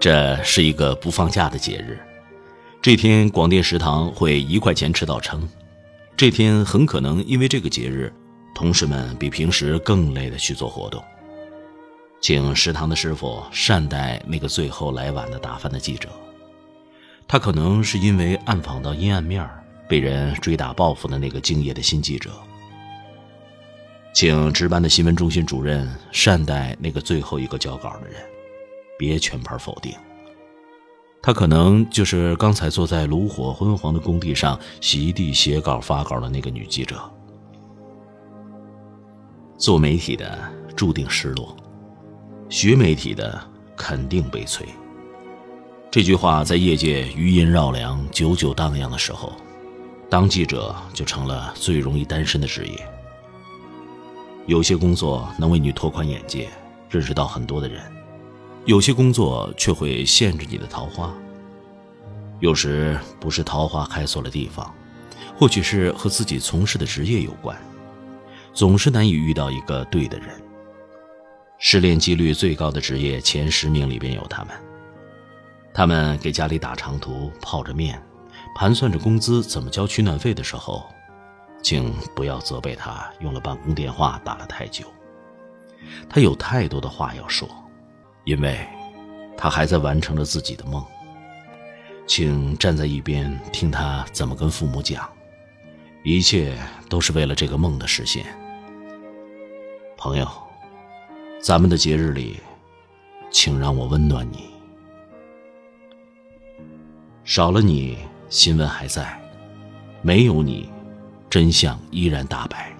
这是一个不放假的节日，这天广电食堂会一块钱吃到撑。这天很可能因为这个节日，同事们比平时更累的去做活动。请食堂的师傅善待那个最后来晚的打饭的记者，他可能是因为暗访到阴暗面被人追打报复的那个敬业的新记者。请值班的新闻中心主任善待那个最后一个交稿的人。别全盘否定。他可能就是刚才坐在炉火昏黄的工地上席地写稿发稿的那个女记者。做媒体的注定失落，学媒体的肯定悲催。这句话在业界余音绕梁、久久荡漾的时候，当记者就成了最容易单身的职业。有些工作能为你拓宽眼界，认识到很多的人。有些工作却会限制你的桃花。有时不是桃花开错了地方，或许是和自己从事的职业有关，总是难以遇到一个对的人。失恋几率最高的职业前十名里边有他们。他们给家里打长途，泡着面，盘算着工资怎么交取暖费的时候，请不要责备他用了办公电话打了太久。他有太多的话要说。因为，他还在完成着自己的梦。请站在一边听他怎么跟父母讲，一切都是为了这个梦的实现。朋友，咱们的节日里，请让我温暖你。少了你，新闻还在；没有你，真相依然大白。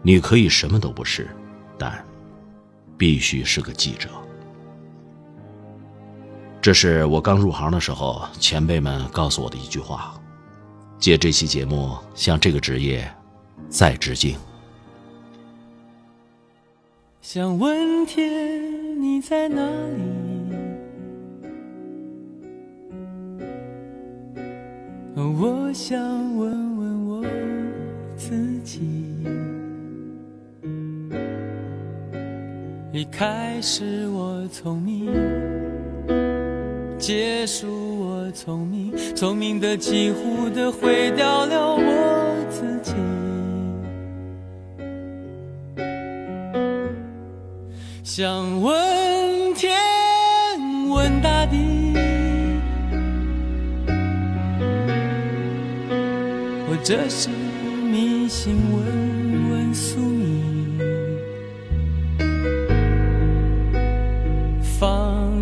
你可以什么都不是，但。必须是个记者。这是我刚入行的时候，前辈们告诉我的一句话。借这期节目，向这个职业再致敬。想问天，你在哪里？我想问一开始我聪明，结束我聪明，聪明的几乎的毁掉了我自己。想问天，问大地，或者是迷信，问问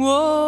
我的梦。